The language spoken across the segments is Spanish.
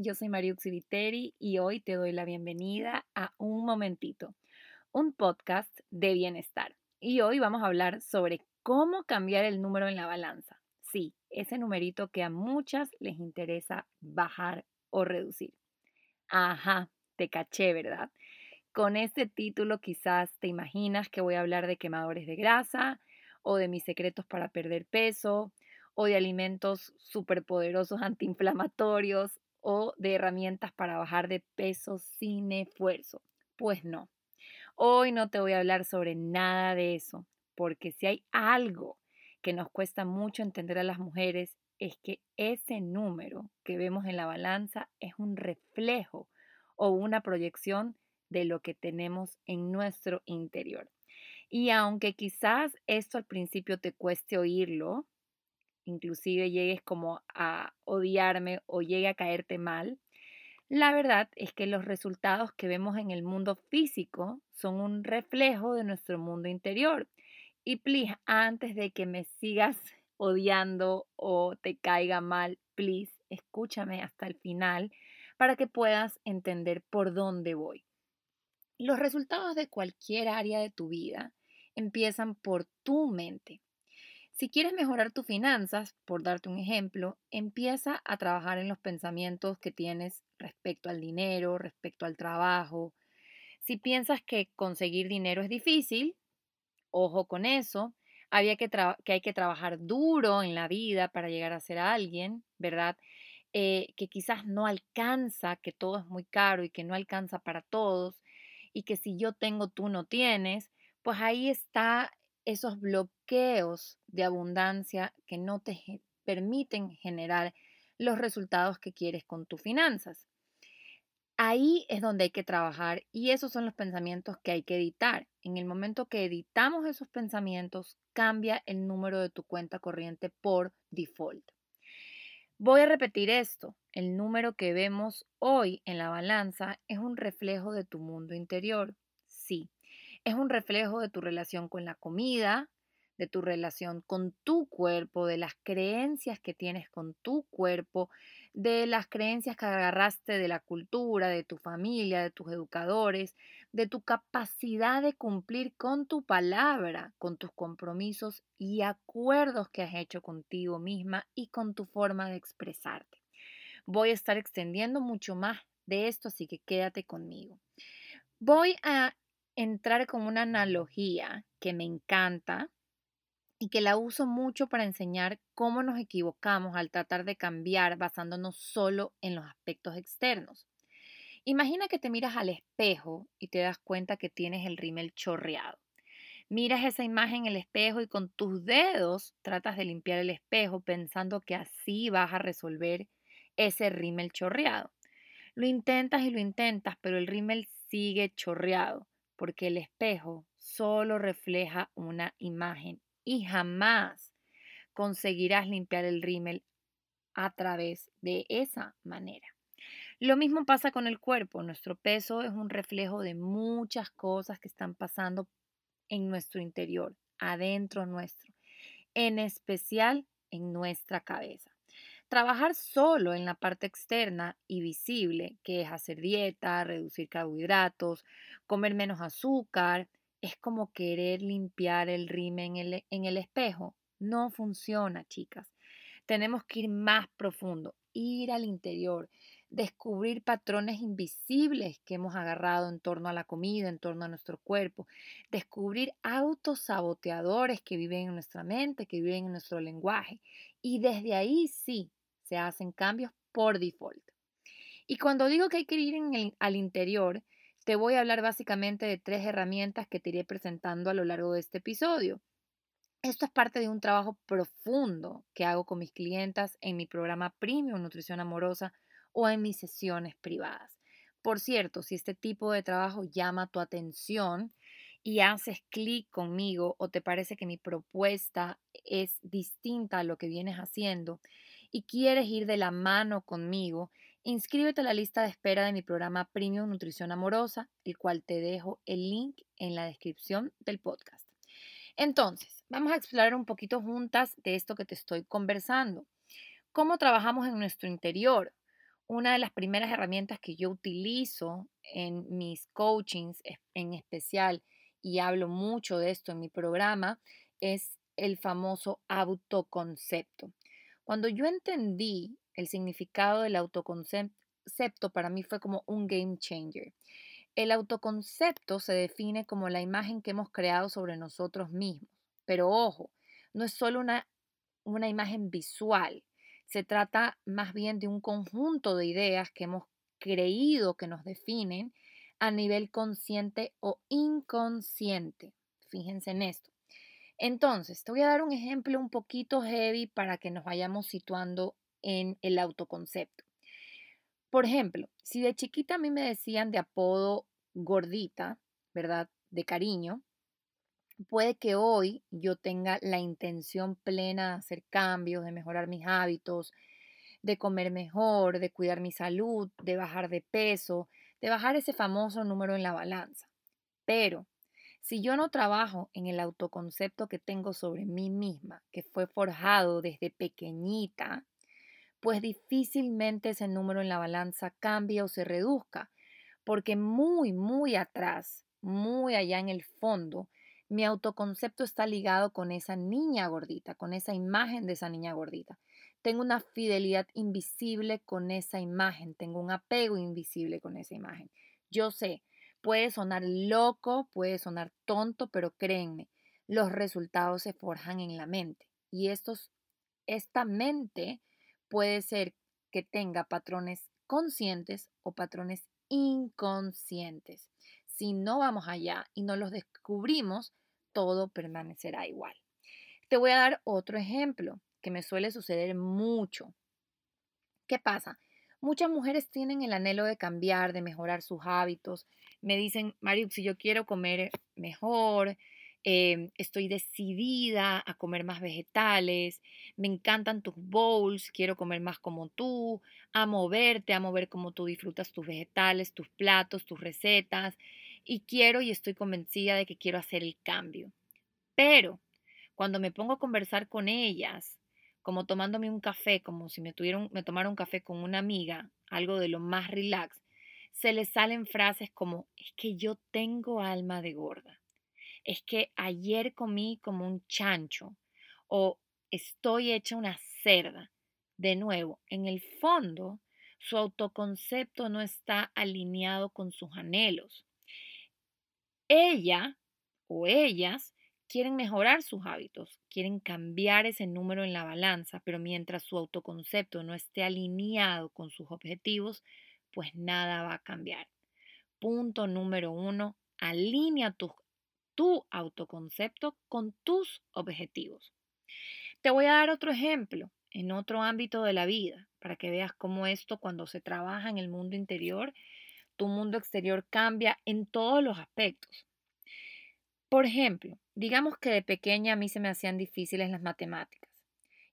yo soy María Uxiviteri y hoy te doy la bienvenida a Un Momentito, un podcast de bienestar. Y hoy vamos a hablar sobre cómo cambiar el número en la balanza. Sí, ese numerito que a muchas les interesa bajar o reducir. Ajá, te caché, ¿verdad? Con este título quizás te imaginas que voy a hablar de quemadores de grasa o de mis secretos para perder peso o de alimentos superpoderosos antiinflamatorios o de herramientas para bajar de peso sin esfuerzo. Pues no, hoy no te voy a hablar sobre nada de eso, porque si hay algo que nos cuesta mucho entender a las mujeres es que ese número que vemos en la balanza es un reflejo o una proyección de lo que tenemos en nuestro interior. Y aunque quizás esto al principio te cueste oírlo, inclusive llegues como a odiarme o llegue a caerte mal, la verdad es que los resultados que vemos en el mundo físico son un reflejo de nuestro mundo interior. Y please, antes de que me sigas odiando o te caiga mal, please, escúchame hasta el final para que puedas entender por dónde voy. Los resultados de cualquier área de tu vida empiezan por tu mente. Si quieres mejorar tus finanzas, por darte un ejemplo, empieza a trabajar en los pensamientos que tienes respecto al dinero, respecto al trabajo. Si piensas que conseguir dinero es difícil, ojo con eso. Había que, que hay que trabajar duro en la vida para llegar a ser alguien, ¿verdad? Eh, que quizás no alcanza, que todo es muy caro y que no alcanza para todos, y que si yo tengo, tú no tienes, pues ahí está esos bloqueos de abundancia que no te permiten generar los resultados que quieres con tus finanzas. Ahí es donde hay que trabajar y esos son los pensamientos que hay que editar. En el momento que editamos esos pensamientos, cambia el número de tu cuenta corriente por default. Voy a repetir esto. El número que vemos hoy en la balanza es un reflejo de tu mundo interior. Sí, es un reflejo de tu relación con la comida, de tu relación con tu cuerpo, de las creencias que tienes con tu cuerpo, de las creencias que agarraste de la cultura, de tu familia, de tus educadores, de tu capacidad de cumplir con tu palabra, con tus compromisos y acuerdos que has hecho contigo misma y con tu forma de expresarte. Voy a estar extendiendo mucho más de esto, así que quédate conmigo. Voy a entrar con una analogía que me encanta y que la uso mucho para enseñar cómo nos equivocamos al tratar de cambiar basándonos solo en los aspectos externos. Imagina que te miras al espejo y te das cuenta que tienes el rímel chorreado. Miras esa imagen en el espejo y con tus dedos tratas de limpiar el espejo pensando que así vas a resolver ese rímel chorreado. Lo intentas y lo intentas, pero el rímel sigue chorreado porque el espejo solo refleja una imagen y jamás conseguirás limpiar el rímel a través de esa manera. Lo mismo pasa con el cuerpo. Nuestro peso es un reflejo de muchas cosas que están pasando en nuestro interior, adentro nuestro, en especial en nuestra cabeza. Trabajar solo en la parte externa y visible, que es hacer dieta, reducir carbohidratos, comer menos azúcar, es como querer limpiar el rime en el, en el espejo. No funciona, chicas. Tenemos que ir más profundo, ir al interior, descubrir patrones invisibles que hemos agarrado en torno a la comida, en torno a nuestro cuerpo, descubrir autosaboteadores que viven en nuestra mente, que viven en nuestro lenguaje. Y desde ahí sí, se hacen cambios por default. Y cuando digo que hay que ir al interior, te voy a hablar básicamente de tres herramientas que te iré presentando a lo largo de este episodio. Esto es parte de un trabajo profundo que hago con mis clientas en mi programa Premium Nutrición Amorosa o en mis sesiones privadas. Por cierto, si este tipo de trabajo llama tu atención y haces clic conmigo o te parece que mi propuesta es distinta a lo que vienes haciendo y quieres ir de la mano conmigo, inscríbete a la lista de espera de mi programa Premium Nutrición Amorosa, el cual te dejo el link en la descripción del podcast. Entonces, vamos a explorar un poquito juntas de esto que te estoy conversando. ¿Cómo trabajamos en nuestro interior? una de las primeras herramientas que yo utilizo en mis coachings en especial, y hablo mucho de esto en mi programa, es el famoso autoconcepto. Cuando yo entendí el significado del autoconcepto, para mí fue como un game changer. El autoconcepto se define como la imagen que hemos creado sobre nosotros mismos. Pero ojo, no es solo una, una imagen visual, se trata más bien de un conjunto de ideas que hemos creído que nos definen a nivel consciente o inconsciente. Fíjense en esto. Entonces, te voy a dar un ejemplo un poquito heavy para que nos vayamos situando en el autoconcepto. Por ejemplo, si de chiquita a mí me decían de apodo gordita, ¿verdad? De cariño, puede que hoy yo tenga la intención plena de hacer cambios, de mejorar mis hábitos, de comer mejor, de cuidar mi salud, de bajar de peso, de bajar ese famoso número en la balanza. Pero si yo no trabajo en el autoconcepto que tengo sobre mí misma, que fue forjado desde pequeñita, pues difícilmente ese número en la balanza cambie o se reduzca, porque muy, muy atrás, muy allá en el fondo, mi autoconcepto está ligado con esa niña gordita, con esa imagen de esa niña gordita. Tengo una fidelidad invisible con esa imagen, tengo un apego invisible con esa imagen. Yo sé, puede sonar loco, puede sonar tonto, pero créenme, los resultados se forjan en la mente. Y estos, esta mente puede ser que tenga patrones conscientes o patrones inconscientes. Si no vamos allá y no los descubrimos, todo permanecerá igual. Te voy a dar otro ejemplo que me suele suceder mucho. ¿Qué pasa? Muchas mujeres tienen el anhelo de cambiar, de mejorar sus hábitos. Me dicen, Mariu, si yo quiero comer mejor, em, estoy decidida a comer más vegetales, me encantan tus bowls, quiero comer más como tú, amo verte, amo ver cómo tú disfrutas tus vegetales, tus platos, tus recetas, y quiero y estoy convencida de que quiero hacer el cambio. Pero cuando me pongo a conversar con ellas, como tomándome un café, como si me, tuvieron, me tomara un café con una amiga, algo de lo más relax, se les salen frases como, es que yo tengo alma de gorda, es que ayer comí como un chancho o estoy hecha una cerda. De nuevo, en el fondo, su autoconcepto no está alineado con sus anhelos. Ella o ellas quieren mejorar sus hábitos, quieren cambiar ese número en la balanza, pero mientras su autoconcepto no esté alineado con sus objetivos, pues nada va a cambiar. Punto número uno, alinea tu, tu autoconcepto con tus objetivos. Te voy a dar otro ejemplo en otro ámbito de la vida para que veas cómo esto cuando se trabaja en el mundo interior, tu mundo exterior cambia en todos los aspectos. Por ejemplo, digamos que de pequeña a mí se me hacían difíciles las matemáticas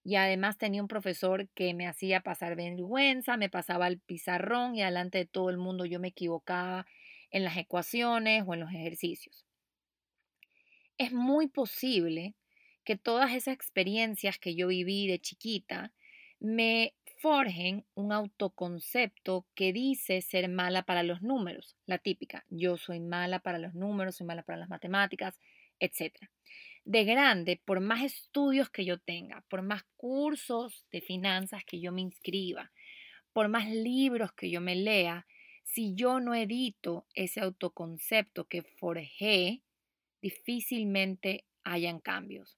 y además tenía un profesor que me hacía pasar vergüenza, me pasaba el pizarrón y delante de todo el mundo yo me equivocaba en las ecuaciones o en los ejercicios. Es muy posible que todas esas experiencias que yo viví de chiquita me forjen un autoconcepto que dice ser mala para los números, la típica, yo soy mala para los números, soy mala para las matemáticas, etc. De grande, por más estudios que yo tenga, por más cursos de finanzas que yo me inscriba, por más libros que yo me lea, si yo no edito ese autoconcepto que forjé, difícilmente hayan cambios.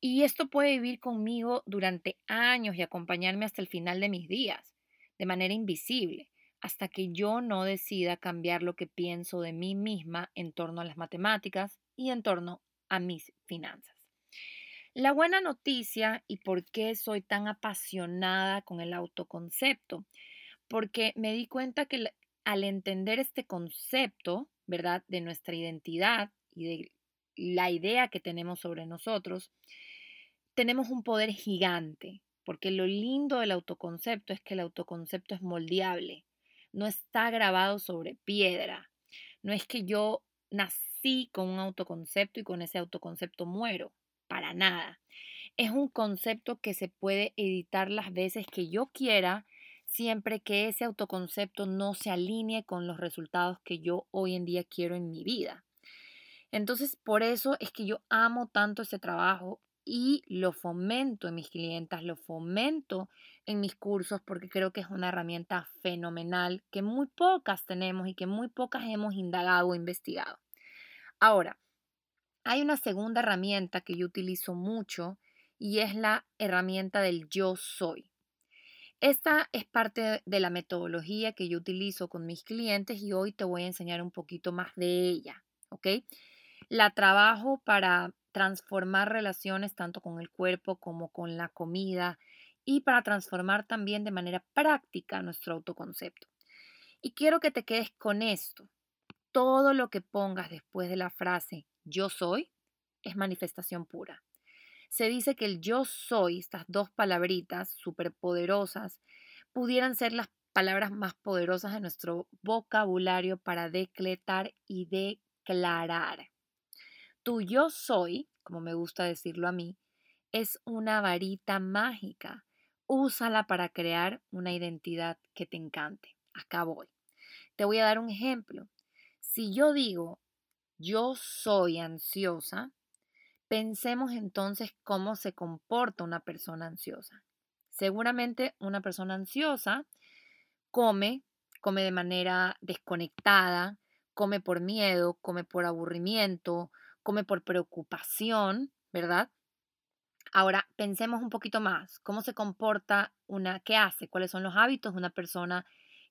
Y esto puede vivir conmigo durante años y acompañarme hasta el final de mis días, de manera invisible, hasta que yo no decida cambiar lo que pienso de mí misma en torno a las matemáticas y en torno a mis finanzas. La buena noticia y por qué soy tan apasionada con el autoconcepto, porque me di cuenta que al entender este concepto, ¿verdad?, de nuestra identidad y de la idea que tenemos sobre nosotros, tenemos un poder gigante, porque lo lindo del autoconcepto es que el autoconcepto es moldeable, no está grabado sobre piedra. No es que yo nací con un autoconcepto y con ese autoconcepto muero, para nada. Es un concepto que se puede editar las veces que yo quiera siempre que ese autoconcepto no se alinee con los resultados que yo hoy en día quiero en mi vida. Entonces, por eso es que yo amo tanto ese trabajo y lo fomento en mis clientas, lo fomento en mis cursos porque creo que es una herramienta fenomenal que muy pocas tenemos y que muy pocas hemos indagado o investigado. Ahora, hay una segunda herramienta que yo utilizo mucho y es la herramienta del yo soy. Esta es parte de la metodología que yo utilizo con mis clientes y hoy te voy a enseñar un poquito más de ella, ¿ok? La trabajo para transformar relaciones tanto con el cuerpo como con la comida y para transformar también de manera práctica nuestro autoconcepto. Y quiero que te quedes con esto. Todo lo que pongas después de la frase yo soy es manifestación pura. Se dice que el yo soy, estas dos palabritas superpoderosas, pudieran ser las palabras más poderosas de nuestro vocabulario para decretar y declarar. Tu yo soy, como me gusta decirlo a mí, es una varita mágica. Úsala para crear una identidad que te encante. Acá voy. Te voy a dar un ejemplo. Si yo digo, yo soy ansiosa, pensemos entonces cómo se comporta una persona ansiosa. Seguramente una persona ansiosa come, come de manera desconectada, come por miedo, come por aburrimiento, come por preocupación, ¿verdad? Ahora pensemos un poquito más, ¿cómo se comporta una, qué hace? ¿Cuáles son los hábitos de una persona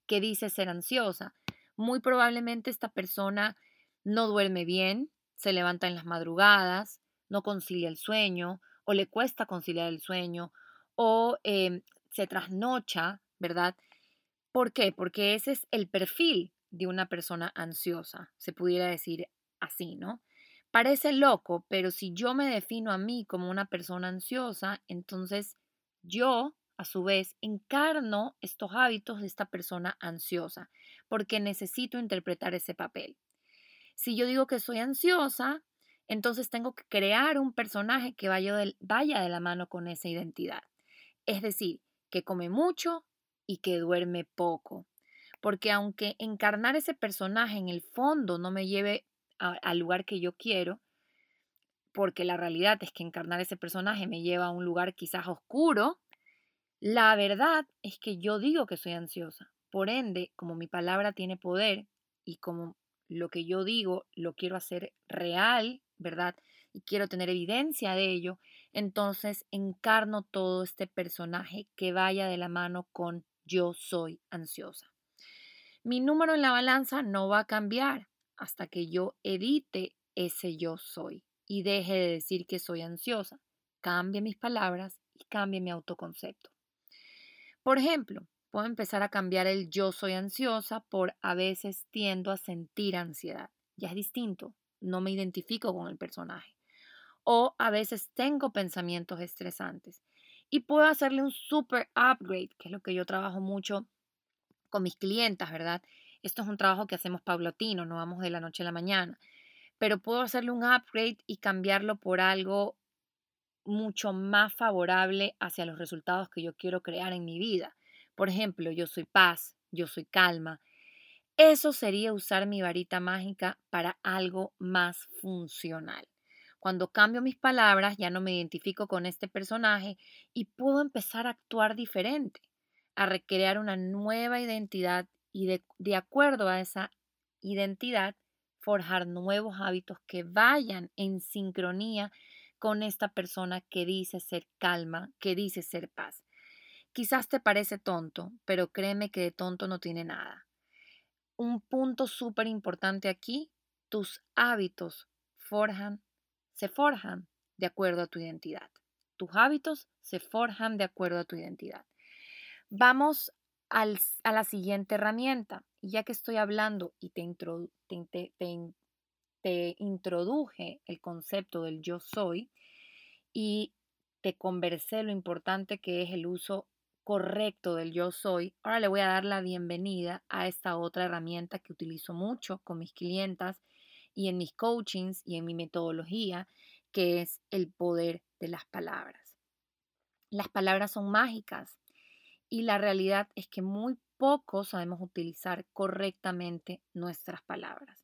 que dice ser ansiosa? Muy probablemente esta persona no duerme bien, se levanta en las madrugadas, no concilia el sueño o le cuesta conciliar el sueño o em, se trasnocha, ¿verdad? ¿Por qué? Porque ese es el perfil de una persona ansiosa, se pudiera decir así, ¿no? Parece loco, pero si yo me defino a mí como una persona ansiosa, entonces yo, a su vez, encarno estos hábitos de esta persona ansiosa, porque necesito interpretar ese papel. Si yo digo que soy ansiosa, entonces tengo que crear un personaje que vaya de, vaya de la mano con esa identidad. Es decir, que come mucho y que duerme poco. Porque aunque encarnar ese personaje en el fondo no me lleve al lugar que yo quiero, porque la realidad es que encarnar ese personaje me lleva a un lugar quizás oscuro, la verdad es que yo digo que soy ansiosa. Por ende, como mi palabra tiene poder y como lo que yo digo lo quiero hacer real, ¿verdad? Y quiero tener evidencia de ello, entonces encarno todo este personaje que vaya de la mano con yo soy ansiosa. Mi número en la balanza no va a cambiar hasta que yo edite ese yo soy y deje de decir que soy ansiosa, cambie mis palabras y cambie mi autoconcepto. Por ejemplo, puedo empezar a cambiar el yo soy ansiosa por a veces tiendo a sentir ansiedad. Ya es distinto, no me identifico con el personaje. O a veces tengo pensamientos estresantes. Y puedo hacerle un super upgrade, que es lo que yo trabajo mucho con mis clientas, ¿verdad? Esto es un trabajo que hacemos paulatino, no vamos de la noche a la mañana, pero puedo hacerle un upgrade y cambiarlo por algo mucho más favorable hacia los resultados que yo quiero crear en mi vida. Por ejemplo, yo soy paz, yo soy calma. Eso sería usar mi varita mágica para algo más funcional. Cuando cambio mis palabras, ya no me identifico con este personaje y puedo empezar a actuar diferente, a recrear una nueva identidad y de, acuerdo a esa identidad, forjar nuevos hábitos que vayan en sincronía con esta persona que dice ser calma, que dice ser paz. Quizás te parece tonto, pero créeme que de tonto no tiene nada. Un punto súper importante aquí, tus hábitos forjan, se forjan de acuerdo a tu identidad. Tus hábitos se forjan de acuerdo a tu identidad. Vamos a la siguiente herramienta. Ya que estoy hablando y te, te introduje el concepto del yo soy y te conversé lo importante que es el uso correcto del yo soy, ahora le voy a dar la bienvenida a esta otra herramienta que utilizo mucho con mis clientas y en mis coachings y en mi metodología, que es el poder de las palabras. Las palabras son mágicas y la realidad es que muy poco sabemos utilizar correctamente nuestras palabras.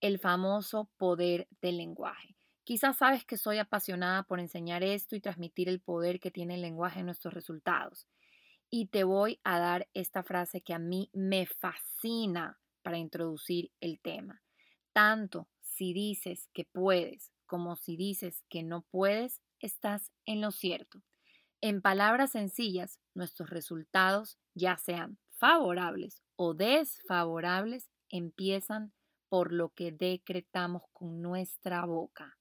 El famoso poder del lenguaje. Quizás sabes que soy apasionada por enseñar esto y transmitir el poder que tiene el lenguaje en nuestros resultados. Y te voy a dar esta frase que a mí me fascina para introducir el tema. Tanto si dices que puedes como si dices que no puedes, estás en lo cierto. En palabras sencillas, nuestros resultados, ya sean favorables o desfavorables, empiezan por lo que decretamos con nuestra boca.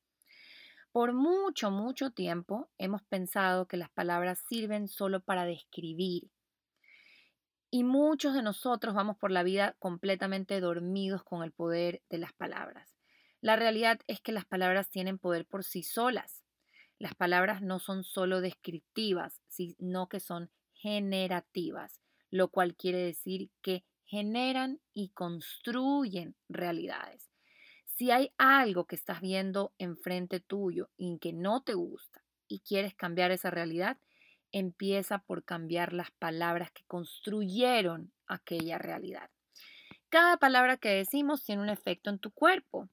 Por mucho, mucho tiempo hemos pensado que las palabras sirven solo para describir. Y muchos de nosotros vamos por la vida completamente dormidos con el poder de las palabras. La realidad es que las palabras tienen poder por sí solas. Las palabras no son solo descriptivas, sino que son generativas, lo cual quiere decir que generan y construyen realidades. Si hay algo que estás viendo enfrente tuyo y que no te gusta y quieres cambiar esa realidad, empieza por cambiar las palabras que construyeron aquella realidad. Cada palabra que decimos tiene un efecto en tu cuerpo,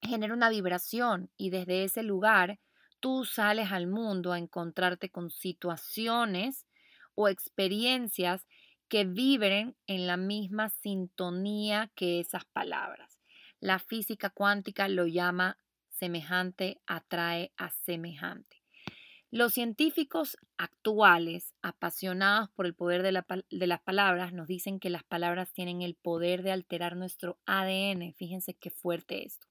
genera una vibración y desde ese lugar tú sales al mundo a encontrarte con situaciones o experiencias que vibren en la misma sintonía que esas palabras. La física cuántica lo llama semejante atrae a semejante. Los científicos actuales, apasionados por el poder de, las palabras, nos dicen que las palabras tienen el poder de alterar nuestro ADN. Fíjense qué fuerte esto.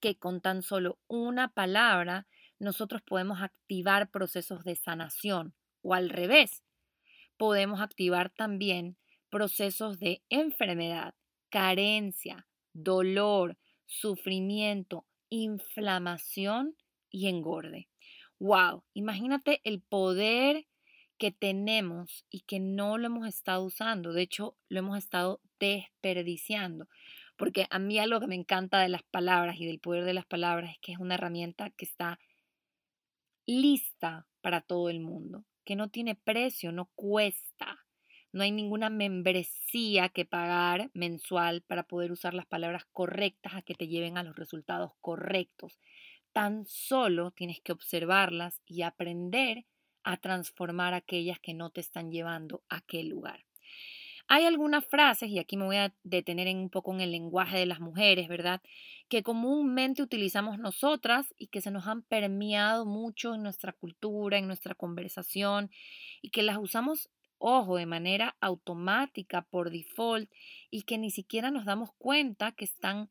Que con tan solo una palabra nosotros podemos activar procesos de sanación o al revés, podemos activar también procesos de enfermedad, carencia, dolor, sufrimiento, inflamación y engorde. ¡Wow! Imagínate el poder que tenemos y que no lo hemos estado usando. De hecho, lo hemos estado desperdiciando. Porque a mí algo que me encanta de las palabras y del poder de las palabras es que es una herramienta que está lista para todo el mundo, que no tiene precio, no cuesta. No hay ninguna membresía que pagar mensual para poder usar las palabras correctas a que te lleven a los resultados correctos. Tan solo tienes que observarlas y aprender a transformar aquellas que no te están llevando a aquel lugar. Hay algunas frases, y aquí me voy a detener un poco en el lenguaje de las mujeres, ¿verdad? Que comúnmente utilizamos nosotras y que se nos han permeado mucho en nuestra cultura, en nuestra conversación, y que las usamos ojo, de manera automática, por default, y que ni siquiera nos damos cuenta que están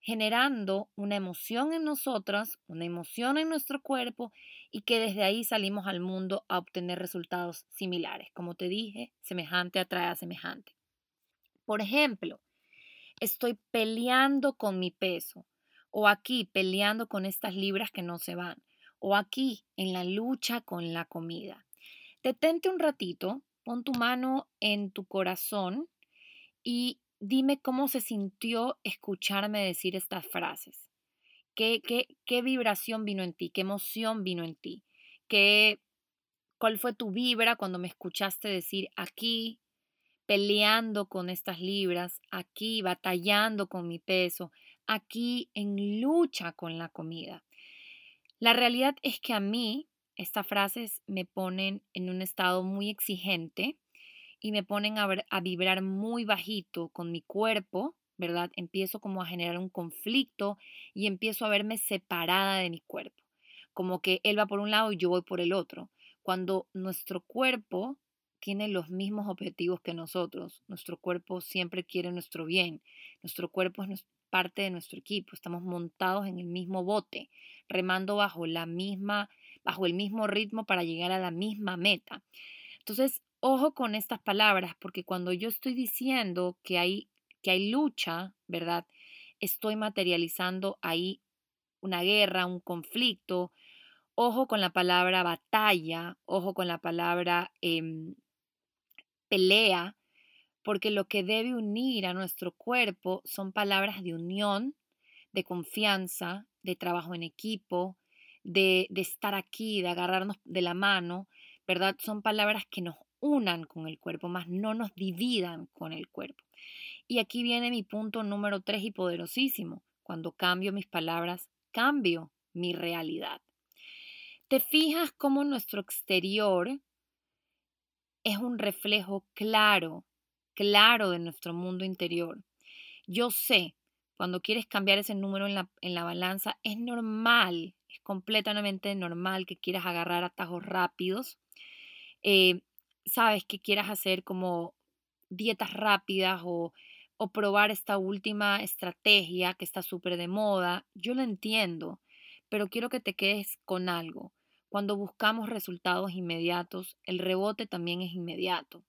generando una emoción en nosotras, una emoción en nuestro cuerpo y que desde ahí salimos al mundo a obtener resultados similares. Como te dije, semejante atrae a semejante. Por ejemplo, estoy peleando con mi peso o aquí peleando con estas libras que no se van o aquí en la lucha con la comida. Detente un ratito Pon tu mano en tu corazón y dime cómo se sintió escucharme decir estas frases. ¿Qué, qué, vibración vino en ti? ¿Qué emoción vino en ti? ¿Qué, ¿Cuál fue tu vibra cuando me escuchaste decir aquí, peleando con estas libras, aquí, batallando con mi peso, aquí, en lucha con la comida? La realidad es que a mí estas frases me ponen en un estado muy exigente y me ponen a, a, vibrar muy bajito con mi cuerpo, ¿verdad? Empiezo como a generar un conflicto y empiezo a verme separada de mi cuerpo, como que él va por un lado y yo voy por el otro, cuando nuestro cuerpo tiene los mismos objetivos que nosotros, nuestro cuerpo siempre quiere nuestro bien, nuestro cuerpo es parte de nuestro equipo, estamos montados en el mismo bote, remando bajo la misma bajo el mismo ritmo para llegar a la misma meta. Entonces, ojo con estas palabras, porque cuando yo estoy diciendo que hay, que hay lucha, ¿verdad? Estoy materializando ahí una guerra, un conflicto. Ojo con la palabra batalla, ojo con la palabra em, pelea, porque lo que debe unir a nuestro cuerpo son palabras de unión, de confianza, de trabajo en equipo, de, estar aquí, de agarrarnos de la mano, ¿verdad? Son palabras que nos unan con el cuerpo, más no nos dividan con el cuerpo. Y aquí viene mi punto número tres y poderosísimo. Cuando cambio mis palabras, cambio mi realidad. ¿Te fijas cómo nuestro exterior es un reflejo claro, claro de nuestro mundo interior? Yo sé, cuando quieres cambiar ese número en la, en la balanza, es normal, es completamente normal que quieras agarrar atajos rápidos. Eh, sabes que quieras hacer como dietas rápidas o, o probar esta última estrategia que está súper de moda. Yo lo entiendo, pero quiero que te quedes con algo. Cuando buscamos resultados inmediatos, el rebote también es inmediato.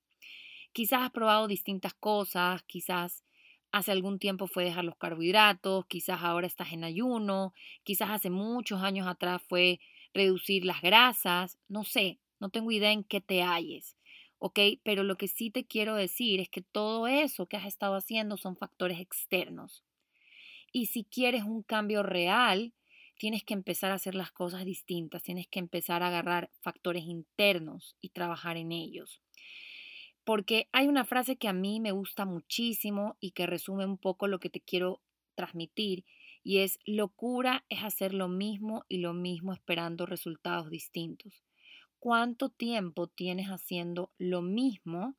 Quizás has probado distintas cosas, quizás hace algún tiempo fue dejar los carbohidratos, quizás ahora estás en ayuno, quizás hace muchos años atrás fue reducir las grasas, no sé, no tengo idea en qué te halles, ¿ok? Pero lo que sí te quiero decir es que todo eso que has estado haciendo son factores externos. Y si quieres un cambio real, tienes que empezar a hacer las cosas distintas, tienes que empezar a agarrar factores internos y trabajar en ellos. Porque hay una frase que a mí me gusta muchísimo y que resume un poco lo que te quiero transmitir y es locura es hacer lo mismo y lo mismo esperando resultados distintos. ¿Cuánto tiempo tienes haciendo lo mismo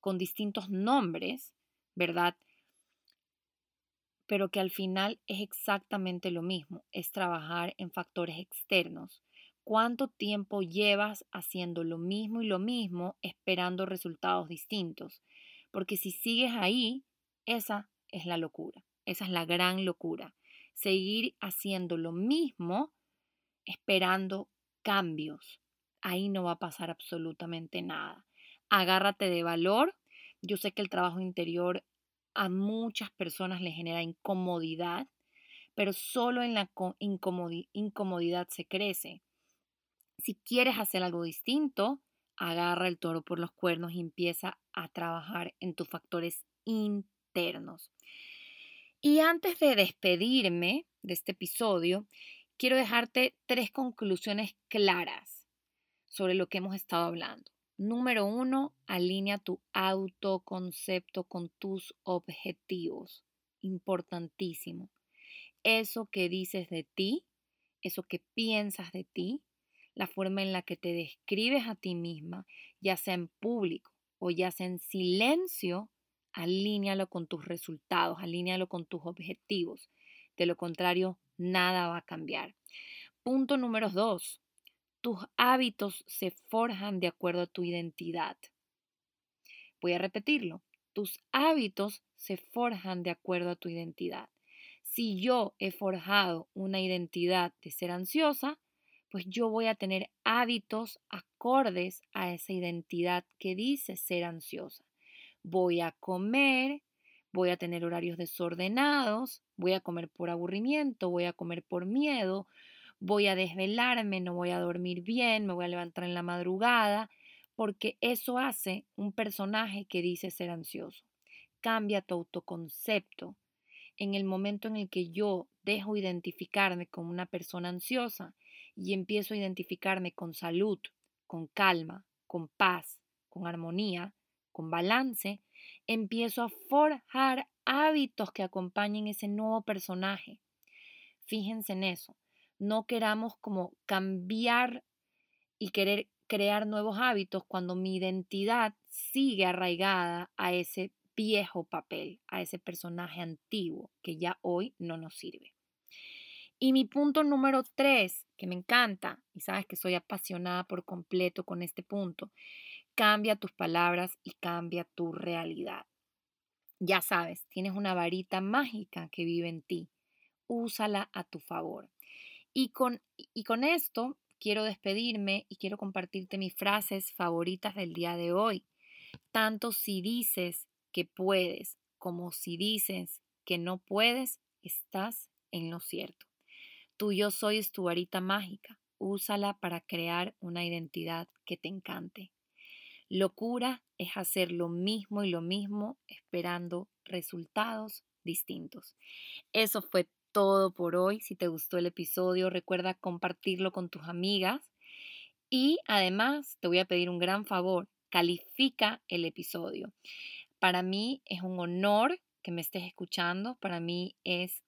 con distintos nombres, verdad? pero que al final es exactamente lo mismo, es trabajar en factores externos. ¿Cuánto tiempo llevas haciendo lo mismo y lo mismo esperando resultados distintos? Porque si sigues ahí, esa es la locura, esa es la gran locura. Seguir haciendo lo mismo esperando cambios. Ahí no va a pasar absolutamente nada. Agárrate de valor. Yo sé que el trabajo interior a muchas personas le genera incomodidad, pero solo en la incomodidad se crece. Si quieres hacer algo distinto, agarra el toro por los cuernos y empieza a trabajar en tus factores internos. Y antes de despedirme de este episodio, quiero dejarte tres conclusiones claras sobre lo que hemos estado hablando. Número uno, alinea tu autoconcepto con tus objetivos. Importantísimo. Eso que dices de ti, eso que piensas de ti, la forma en la que te describes a ti misma, ya sea en público o ya sea en silencio, alínealo con tus resultados, alínealo con tus objetivos. De lo contrario, nada va a cambiar. Punto número dos, tus hábitos se forjan de acuerdo a tu identidad. Voy a repetirlo. Tus hábitos se forjan de acuerdo a tu identidad. Si yo he forjado una identidad de ser ansiosa, pues yo voy a tener hábitos acordes a esa identidad que dice ser ansiosa. Voy a comer, voy a tener horarios desordenados, voy a comer por aburrimiento, voy a comer por miedo, voy a desvelarme, no voy a dormir bien, me voy a levantar en la madrugada, porque eso hace un personaje que dice ser ansioso. Cambia tu autoconcepto. En el momento en el que yo dejo identificarme como una persona ansiosa y empiezo a identificarme con salud, con calma, con paz, con armonía, con balance, empiezo a forjar hábitos que acompañen ese nuevo personaje. Fíjense en eso no queramos como cambiar y querer crear nuevos hábitos cuando mi identidad sigue arraigada a ese viejo papel, a ese personaje antiguo que ya hoy no nos sirve. Y mi punto número tres, que me encanta, y sabes que soy apasionada por completo con este punto, cambia tus palabras y cambia tu realidad. Ya sabes, tienes una varita mágica que vive en ti. Úsala a tu favor. Y con, y con esto quiero despedirme y quiero compartirte mis frases favoritas del día de hoy. Tanto si dices que puedes como si dices que no puedes, estás en lo cierto. Tu yo soy es tu varita mágica. Úsala para crear una identidad que te encante. Locura es hacer lo mismo y lo mismo esperando resultados distintos. Eso fue todo por hoy. Si te gustó el episodio, recuerda compartirlo con tus amigas. Y además te voy a pedir un gran favor. califica el episodio. Para mí es un honor que me estés escuchando, para mí es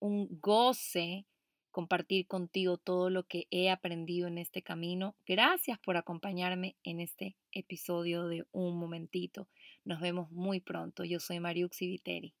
un goce compartir contigo todo lo que he aprendido en este camino. Gracias por acompañarme en este episodio de Un Momentito. Nos vemos muy pronto. Yo soy Mariuxi Viteri.